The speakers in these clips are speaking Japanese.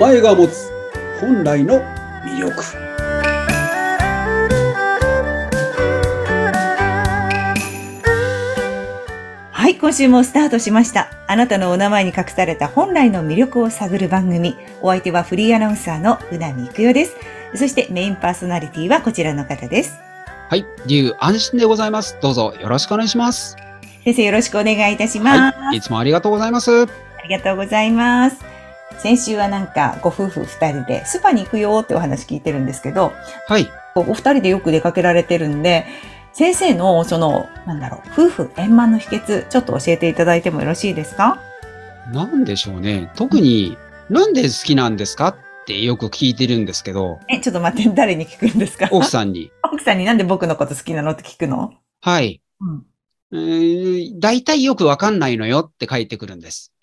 前が持つ本来の魅力はい、今週もスタートしました。あなたのお名前に隠された本来の魅力を探る番組。お相手はフリーアナウンサーのうなみいくよです。そしてメインパーソナリティはこちらの方です。はい、竜安心でございます。どうぞよろしくお願いします。先生よろしくお願いいたします。はい、いつもありがとうございます。ありがとうございます。先週はなんかご夫婦二人でスーパーに行くよってお話聞いてるんですけど、はい、お二人でよく出かけられてるんで、先生のその、なんだろう、夫婦円満の秘訣、ちょっと教えていただいてもよろしいですか？なんでしょうね。特に、なんで好きなんですかってよく聞いてるんですけど、え、ちょっと待って、誰に聞くんですか？奥さんに。奥さんになんで僕のこと好きなのって聞くの？はい。うん。えー大体よくわかんないのよって書いてくるんです。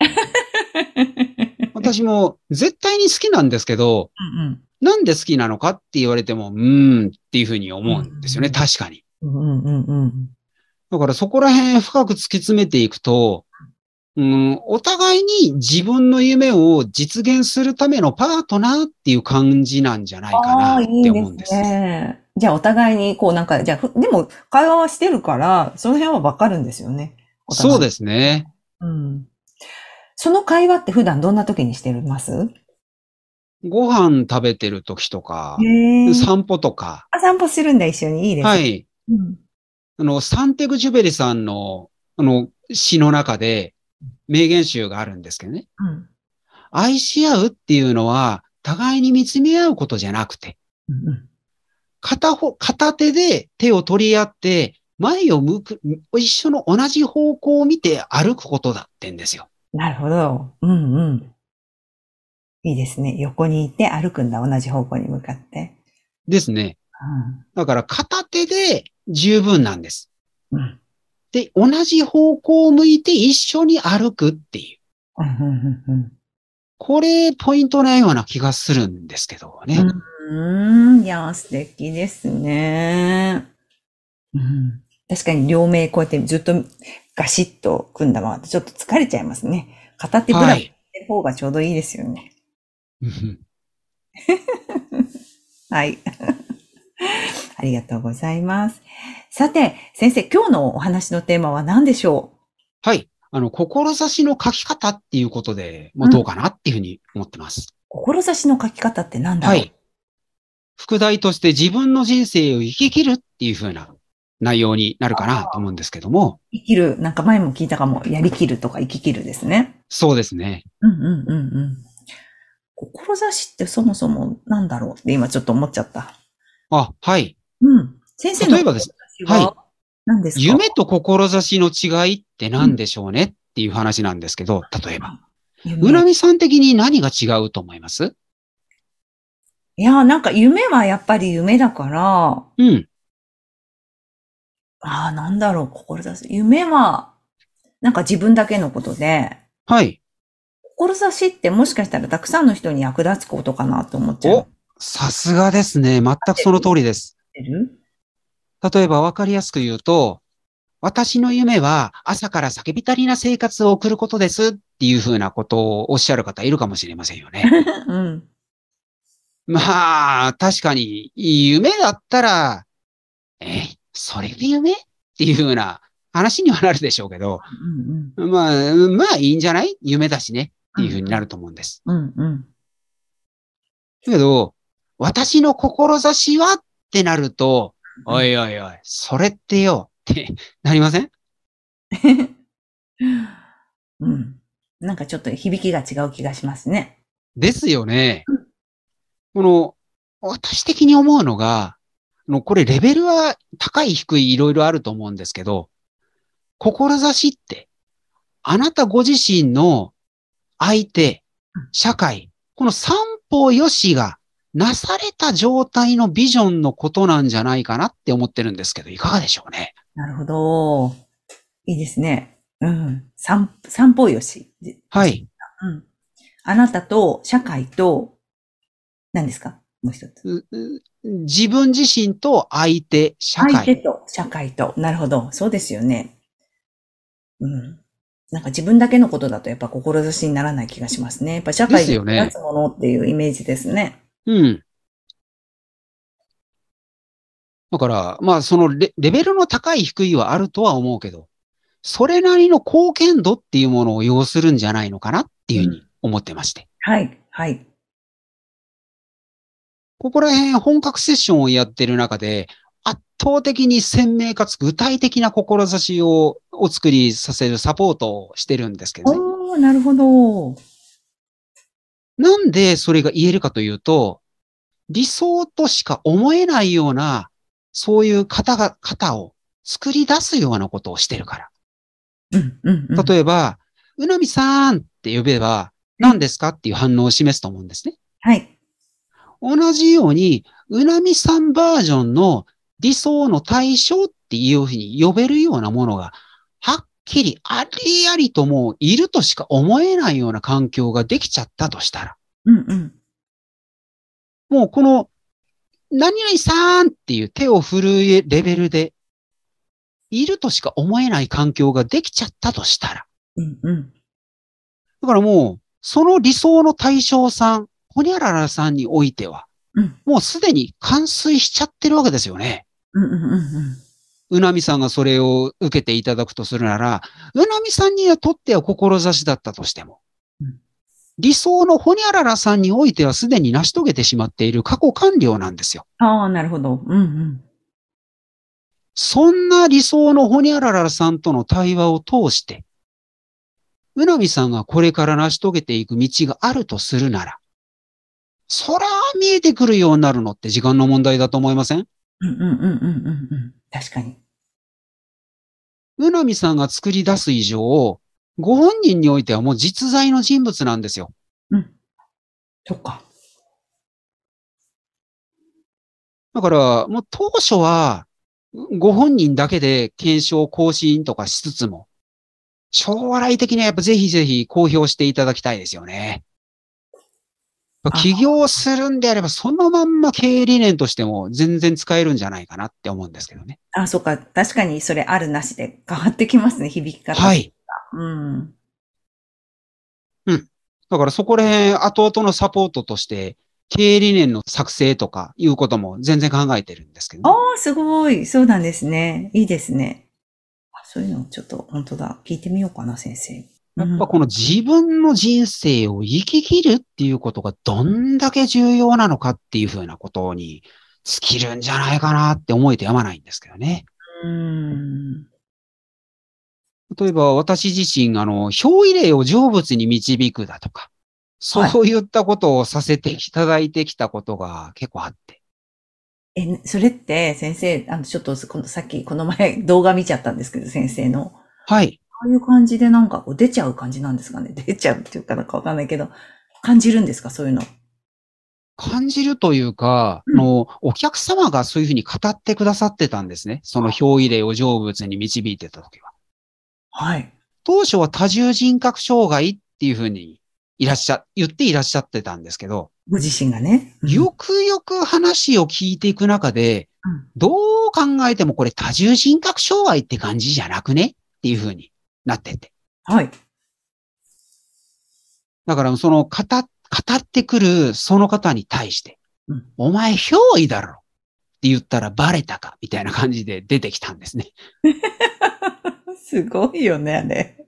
私も絶対に好きなんですけど、うんなんで好きなのかって言われても、うーんっていうふうに思うんですよね。うん確かに。うんうんうんうんだからそこら辺深く突き詰めていくと、うん、お互いに自分の夢を実現するためのパートナーっていう感じなんじゃないかなっいいでて思うんですす。ね。じゃあお互いにこうなんか、じゃあふ、でも会話はしてるから、その辺はわかるんですよね。そうす。ですね。うん。その会話って普段どんな時にしてます？ご飯食べてる時とか。散歩とか、あ、散歩するんだ、一緒に。いいですね。。はいい。うん。あの、サンテグジュベリさんの、あの、詩の中で、名言集があるんですけどね。うん。愛し合うっていうのは、互いに見つめ合うことじゃなくて、うんうん片方、片手で手を取り合って、前を向く、一緒の同じ方向を見て歩くことだってんですよ。なるほど。うんうん。いいですね。横にいて歩くんだ、同じ方向に向かって。ですね。だから片手で十分なんです。うん。うん。で、同じ方向を向いて一緒に歩くっていう。うんうんうんこれ、ポイントなような気がするんですけどね。うん。いや、素敵ですね。うん。確かに両目こうやってずっとガシッと組んだままでちょっと疲れちゃいますね。片手ブラはい。ブラしてる方がちょうどいいですよね。う んはい。ありがとうございます。さて、先生、今日のお話のテーマは何でしょはい。あの、志の書き方っていうことで、もうどうかなっていうふうに思ってます。う志の書き方って何だろう？はい。副題として自分の人生を生き切るっていうふうな内容になるかなと思うんですけども、生きる、なんか前も聞いたかも、やりきるとか生ききるですね。そうですね。うんうんうんうん。志ってそもそも何だろうって今ちょっと思っちゃった。あ、はい。うん。先生の例えばです志ははい何ですか？夢と志の違いって何でしょうね？っていう話なんですけど、例えば。夢うなみさん的に何が違うと思います？いや、なんか夢はやっぱり夢だから、うん。ああ、なんだろう、志。夢は、なんか自分だけのことで、はい。志ってもしかしたらたくさんの人に役立つことかなと思っちゃおさすがですね。全くその通りです。例えば分かりやすく言うと、私の夢は朝から叫びたりな生活を送ることですっていうふうなことをおっしゃる方いるかもしれませんよね。うん。まあ、確かに夢だったら、え、それで夢っていうふうな話にはなるでしょうけど、うんまあ、まあいいんじゃない？夢だしねっていうふうになると思うんです。うん。うんけど、私の志はってなると、おいおいおい、それってよって なりません？うん。なんかちょっと響きが違う気がしますね。ですよねうん。この、私的に思うのが、あのこれレベルは高い低いいろいろあると思うんですけど、志って、あなたご自身の相手うん、社会、この三方よしがなされた状態のビジョンのことなんじゃないかなって思ってるんですけど、いかがでしょうね？なるほど。いいですね。うん。散、散歩よし。はい。うん。あなたと社会と、何ですか？もう一つ。うう自分自身と相手、社会。相手と社会と。なるほど。そうですよね。うん。なんか自分だけのことだとやっぱ志にならない気がしますね。やっぱ社会にで立つものっていうイメージですね。うん。だから、まあ、そのレレベルの高い低いはあるとは思うけど、それなりの貢献度っていうものを要するんじゃないのかなっていうふうに思ってまして。はい、はい。ここら辺本格セッションをやってる中で、圧倒的に鮮明かつ具体的な志をお作りさせるサポートをしてるんですけどね。なるほど。なんでそれが言えるかというと、理想としか思えないような、そういう方が、方を作り出すようなことをしてるから。うん、うん、うん。例えば、うなみさんって呼べば、何ですかっていう反応を示すと思うんですね。はい。同じように、うなみさんバージョンの理想の対象っていうふうに呼べるようなものが、はっきりありありともういるとしか思えないような環境ができちゃったとしたら、うん、うん。もうこの、何々さんっていう手を振るレベルで、いるとしか思えない環境ができちゃったとしたら、うん、うん。だからもう、その理想の対象さん、ホニャララさんにおいては、うん、もうすでに完遂しちゃってるわけですよね。うん、うん、うん。うなみさんがそれを受けていただくとするなら、うなみさんにとっては志だったとしてもうん、理想のホニャララさんにおいてはすでに成し遂げてしまっている過去完了なんですよ。ああ、なるほど。うん、うん。そんな理想のホニャララさんとの対話を通して、うなみさんがこれから成し遂げていく道があるとするなら、そら見えてくるようになるのって時間の問題だと思いません？うん、うん、うん、うん、うん。うん確かに。うなみさんが作り出す以上、ご本人においてはもう実在の人物なんですよ。うん。そっか。だから、もう当初は、ご本人だけで検証更新とかしつつも、将来的にはやっぱぜひぜひ公表していただきたいですよね。起業するんであれば、そのまんま経営理念としても全然使えるんじゃないかなって思うんですけどね。あ、そっか。確かにそれあるなしで変わってきますね、響き方。はい。うん。だからそこら辺、後々のサポートとして、経営理念の作成とかいうことも全然考えてるんですけど、ね。ああ、すごい。そうなんですね。いいですね。あそういうのちょっと、本当だ。聞いてみようかな、先生。やっぱこの自分の人生を生き切るっていうことがどんだけ重要なのかっていうふうなことに尽きるんじゃないかなって思えてやまないんですけどね。うん。例えば私自身、あの、表意例を成仏に導くだとか、そういったことをさせていただいてきたことが結構あって。え、それって、先生、あの、ちょっと、この、さっき、この前、動画見ちゃったんですけど、先生の。はい。ああいう感じでなんか、こう、出ちゃう感じなんですかね？出ちゃうっていうかなんかわかんないけど、感じるんですか、そういうの。感じるというか、うんあの、お客様がそういうふうに語ってくださってたんですね。その表意例を成仏に導いてた時は。はい。当初は多重人格障害っていうふうにいらっしゃ、言っていらっしゃってたんですけど、ご自身がね。うんよくよく話を聞いていく中で、うんどう考えてもこれ多重人格障害って感じじゃなくね？っていうふうになってて。はい。だからその語っ語ってくるその方に対して、うんお前憑依だろって言ったらバレたかみたいな感じで出てきたんですね。すごいよね、あれ。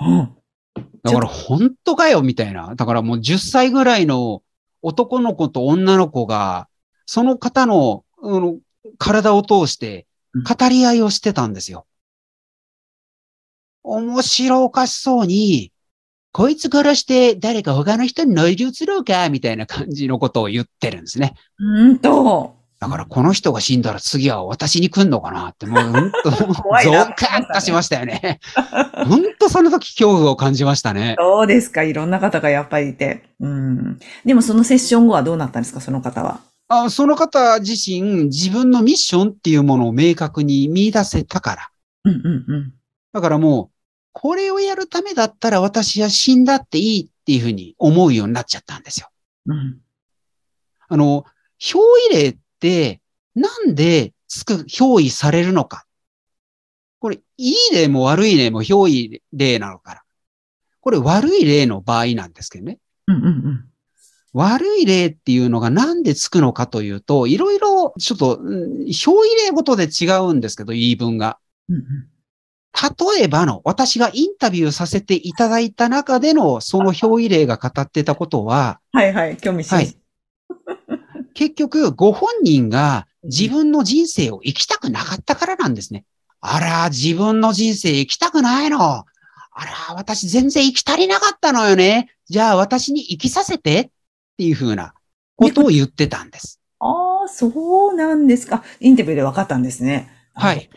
うん。だから本当かよみたいな。だからもう10歳ぐらいの男の子と女の子が、その方の、うん体を通して語り合いをしてたんですよ。面白おかしそうに、こいつ殺して誰か他の人に乗り移ろうかみたいな感じのことを言ってるんですね。うんと。だからこの人が死んだら次は私に来んのかなって、もう本当、ゾ 怖いなーカンとしましたよね。本当その時恐怖を感じましたね。そうですか。いろんな方がやっぱりいて。うん。でもそのセッション後はどうなったんですか、その方は。あその方自身、自分のミッションっていうものを明確に見出せたから。うんうんうん。だからもう、これをやるためだったら私は死んだっていいっていうふうに思うようになっちゃったんですよ。うん。あの、憑依霊ってなんでつく、憑依されるのか。これ、いい例も悪い例も表意例なのから。これ悪い例の場合なんですけどね。うんうんうん。悪い例っていうのがなんでつくのかというと、いろいろちょっと、うん表意例ごとで違うんですけど、言い分が。うんうん例えばの、私がインタビューさせていただいた中での、その表意例が語ってたことは、はいはい、興味しはい。結局、ご本人が自分の人生を生きたくなかったからなんですね。あら、自分の人生生きたくないの。あら、私全然生き足りなかったのよね。じゃあ私に生きさせてっていうふうなことを言ってたんです。ああ、そうなんですか。インタビューで分かったんですね。はい。。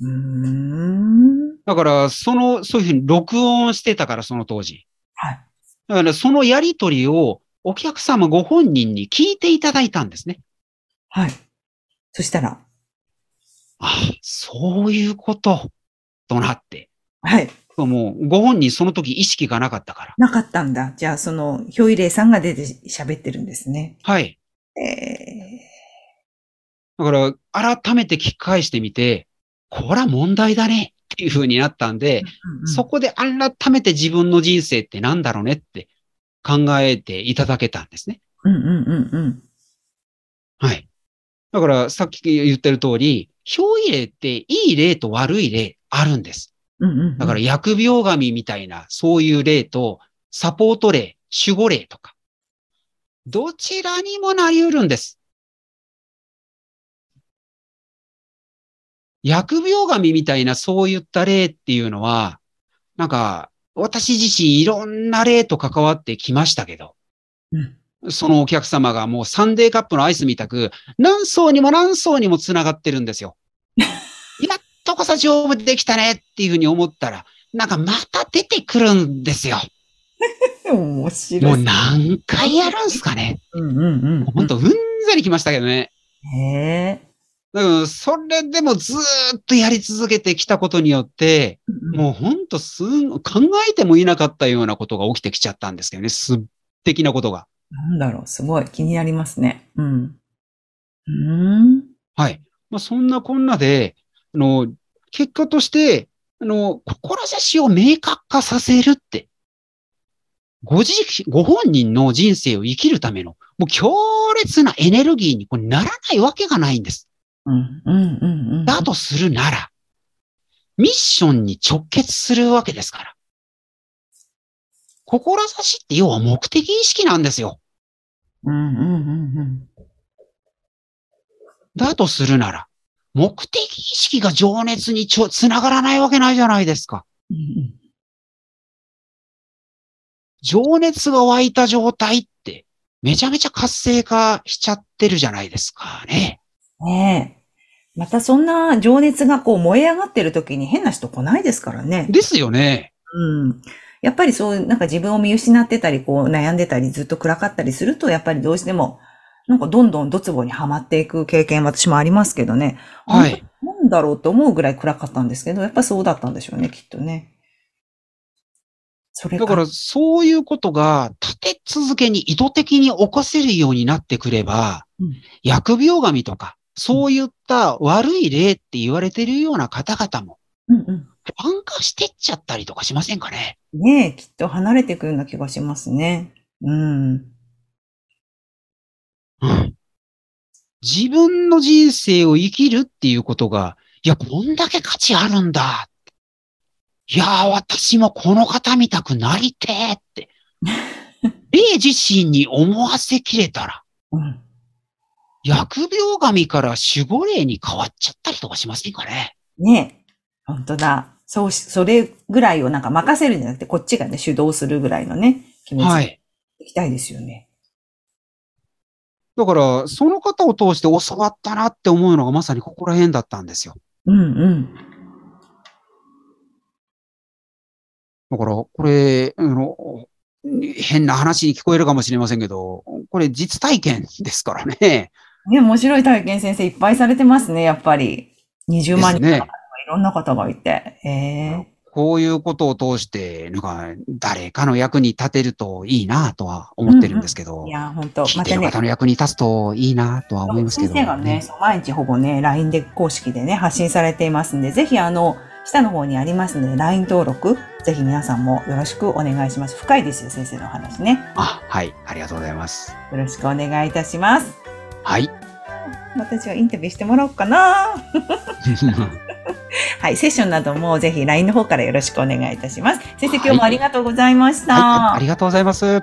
うーん。だから、その、そういうふうに録音してたから、その当時。はい。だから、そのやりとりをお客様ご本人に聞いていただいたんですね。はい。そしたら、あそういうこと、となって。はい。もう、ご本人その時意識がなかったから。なかったんだ。じゃあ、その、表意霊さんが出て喋ってるんですね。はい。えだから、改めて聞き返してみて、これは問題だねっていう風になったんで、ーそこで改めて自分の人生ってなんだろうねって考えていただけたんですね。うんうんうんうん。はい。だから、さっき言ってる通り、表意例っていい例と悪い例あるんです。うんうんうん。だから、疫病神みたいな、そういう例と、サポート例、守護霊とか、どちらにもなり得るんです。疫病神みたいなそういった例っていうのは、なんか、私自身いろんな例と関わってきましたけど、うんそのお客様がもうサンデーカップのアイスみたく、何層にも何層にも繋がってるんですよ。やっとこそ丈夫できたねっていうふうに思ったら、なんかまた出てくるんですよ。面白い。もう何回やるんすかね。うんうんうん。ほんとうんざりきましたけどね。へえ。だからそれでもずーっとやり続けてきたことによって、もうほんとすん、考えてもいなかったようなことが起きてきちゃったんですけどね。すっ的なことが。なんだろう、すごい気になりますね。うん。うーん。はい。まあ、そんなこんなで、あの、結果として、あの、志を明確化させるって、ご自身、ご本人の人生を生きるための、もう強烈なエネルギーにこれならないわけがないんです。うん、うん、うん、うん。だとするなら、ミッションに直結するわけですから。志って要は目的意識なんですよ。うん、うん、うん、だとするなら、目的意識が情熱にちょつながらないわけないじゃないですか。うん。情熱が湧いた状態って、めちゃめちゃ活性化しちゃってるじゃないですかね。ねえ。またそんな情熱がこう燃え上がってる時に変な人来ないですからね。ですよね。うん。やっぱりそう、なんか自分を見失ってたり、こう悩んでたり、ずっと暗かったりすると、やっぱりどうしても、なんかどんどんドツボにはまっていく経験私もありますけどね。はい。なんだろうと思うぐらい暗かったんですけど、やっぱそうだったんでしょうね、きっとね。それだから、そういうことが立て続けに意図的に起こせるようになってくれば、うん疫病神とか、そういった悪い例って言われてるような方々も、うんう安化してっちゃったりとかしませんかね？ん。ねえ、きっと離れていくような気がしますね。うん。うん。自分の人生を生きるっていうことが、いや、こんだけ価値あるんだ。いやー、私もこの方見たくなりてーって。霊自身に思わせきれたら、うん。疫病神から守護霊に変わっちゃったりとかしませんかね？ねえ。本当だ。そうし、それぐらいをなんか任せるんじゃなくて、こっちがね、主導するぐらいのね、気持ちではい。いきたいですよね。だから、その方を通して教わったなって思うのがまさにここら辺だったんですよ。うんうん。だから、これ、あの、変な話に聞こえるかもしれませんけど、これ実体験ですからね。ね、面白い体験先生いっぱいされてますね、やっぱり。20万人ねとかいろんな方がいて。ええこういうことを通して、なんか、誰かの役に立てるといいなとは思ってるんですけど、いや、本当聞またる方、の役に立つといいなとは思いますけど、先生がね、そう毎日ほぼね、LINE で公式でね、発信されていますんで、ぜひあの、下の方にありますので、LINE 登録、ぜひ皆さんもよろしくお願いします。深いですよ、先生のお話ね。あ、はい、ありがとうございます。よろしくお願いいたします。はい。私はインタビューしてもらおうかな。はい、セッションなどもぜひ LINE の方からよろしくお願いいたします。先生、今日もありがとうございました。はい、ありがとうございます。